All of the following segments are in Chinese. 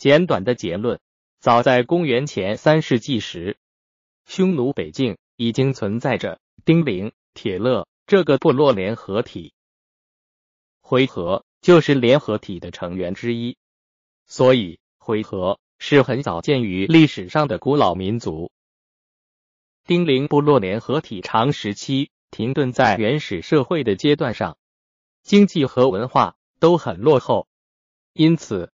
简短的结论：早在公元前三世纪时，匈奴北境已经存在着丁零、铁勒这个部落联合体，回纥就是联合体的成员之一，所以回纥是很早见于历史上的古老民族。丁零部落联合体长时期停顿在原始社会的阶段上，经济和文化都很落后，因此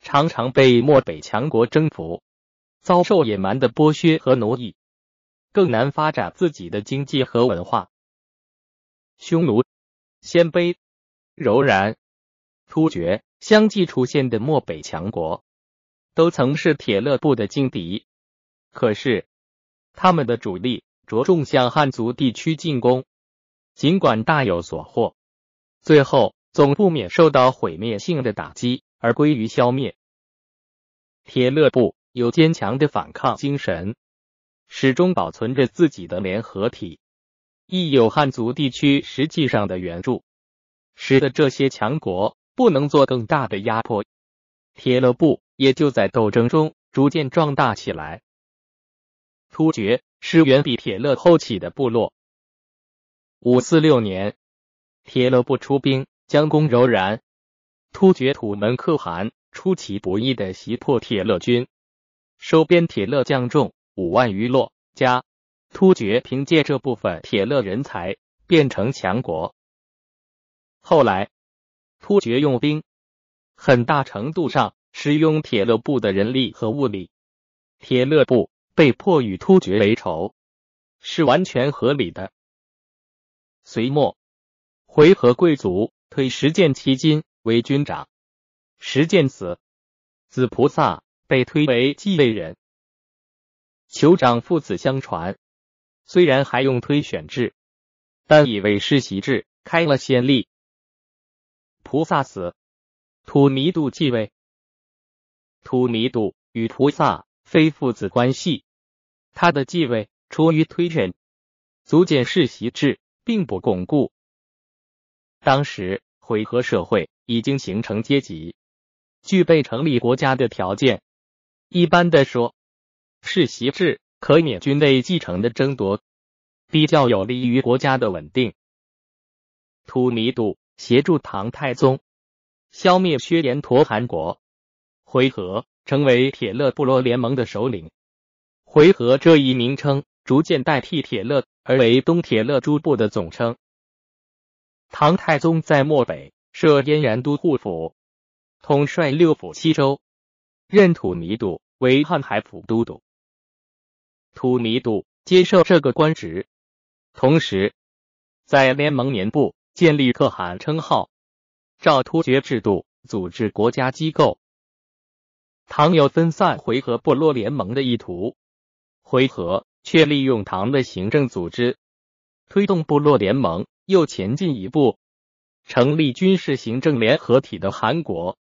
常常被漠北强国征服，遭受野蛮的剥削和奴役，更难发展自己的经济和文化。匈奴、鲜卑、柔然、突厥相继出现的漠北强国，都曾是铁勒部的劲敌。可是，他们的主力着重向汉族地区进攻，尽管大有所获，最后总不免受到毁灭性的打击而归于消灭。铁勒部有坚强的反抗精神，始终保存着自己的联合体。亦有汉族地区实际上的援助，使得这些强国不能做更大的压迫，铁勒部也就在斗争中逐渐壮大起来。突厥是远比铁勒后起的部落。五四六年，铁勒部出兵将攻柔然，突厥土门可汗出其不意的袭破铁勒军，收编铁勒将众五万余落，加。突厥凭借这部分铁勒人才变成强国。后来，突厥用兵很大程度上使用铁勒部的人力和物力，铁勒部被迫与突厥为仇，是完全合理的。隋末，回纥贵族推石见其金为军长，石见死，子菩萨被推为继位人，酋长父子相传。虽然还用推选制，但以为世袭制开了先例。菩萨死，土弥度继位。土弥度与菩萨非父子关系，他的继位出于推选，足见世袭制并不巩固。当时回纥社会已经形成阶级，具备成立国家的条件。一般的说，世袭制。可免军内继承的争夺，比较有利于国家的稳定。突尼度协助唐太宗消灭薛延陀汗国，回纥成为铁勒部落联盟的首领。回纥这一名称逐渐代替铁勒，而为东铁勒诸部的总称。唐太宗在漠北设燕然都护府，统帅六府七州，任土尼度为瀚海府都督。土尼度接受这个官职，同时在联盟年部建立可汗称号，照突厥制度组织国家机构。唐有分散回纥部落联盟的意图，回纥却利用唐的行政组织推动部落联盟又前进一步，成立军事行政联合体的韩国。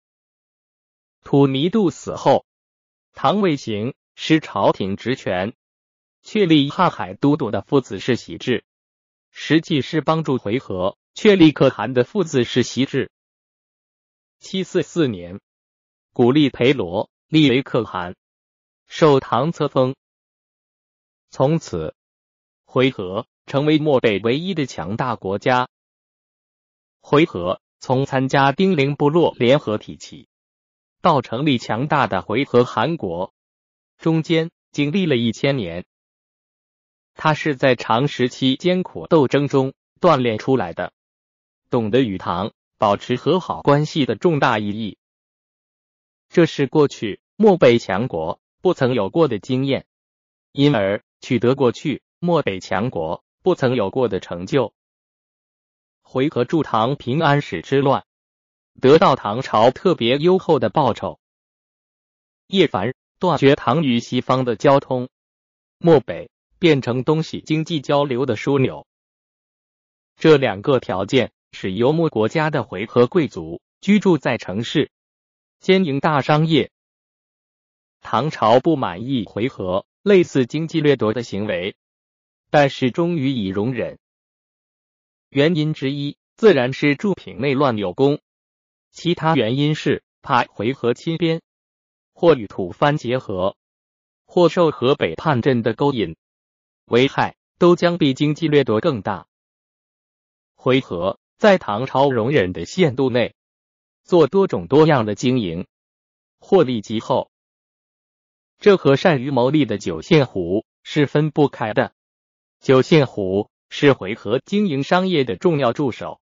土尼度死后，唐卫行使朝廷职权。确立瀚海都督的父子世袭制，实际是帮助回纥确立可汗的父子世袭制。七四四年，古力培罗立为可汗，受唐册封。从此，回纥成为漠北唯一的强大国家。回纥从参加丁零部落联合体起，到成立强大的回纥汗国，中间经历了一千年。他是在长时期艰苦斗争中锻炼出来的，懂得与唐保持和好关系的重大意义。这是过去漠北强国不曾有过的经验，因而取得过去漠北强国不曾有过的成就。回纥助唐平安史之乱，得到唐朝特别优厚的报酬。叶凡断绝唐与西方的交通，漠北。变成东西经济交流的枢纽，这两个条件使游牧国家的回纥贵族居住在城市，兼营大商业。唐朝不满意回纥类似经济掠夺的行为，但是终于以容忍。原因之一自然是助平内乱有功，其他原因是怕回纥侵边，或与吐蕃结合，或受河北叛阵的勾引，危害都将比经济掠夺更大。回纥在唐朝容忍的限度内，做多种多样的经营，获利极厚。这和善于谋利的九线虎是分不开的。九线虎是回纥经营商业的重要助手，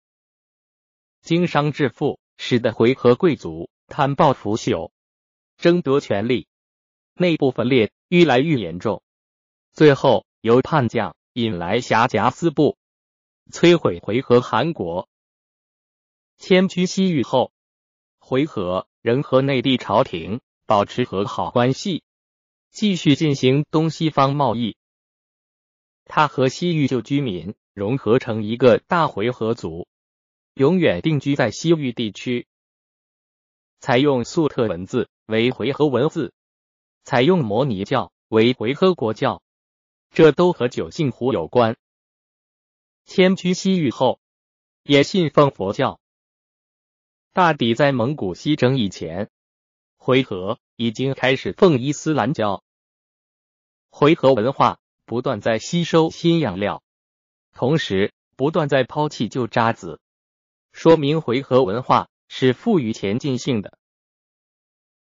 经商致富，使得回纥贵族贪暴腐朽，争夺权力，内部分裂愈来愈严重，最后由叛将引来辖夹四部，摧毁回纥韩国。迁居西域后，回纥仍和内地朝廷保持和好关系，继续进行东西方贸易。他和西域旧居民融合成一个大回纥族，永远定居在西域地区。采用粟特文字为回纥文字，采用摩尼教为回纥国教，这都和九姓胡有关。迁居西域后，也信奉佛教。大抵在蒙古西征以前，回纥已经开始奉伊斯兰教。回纥文化。不断在吸收新养料，同时不断在抛弃旧渣子，说明回纥文化是富于前进性的。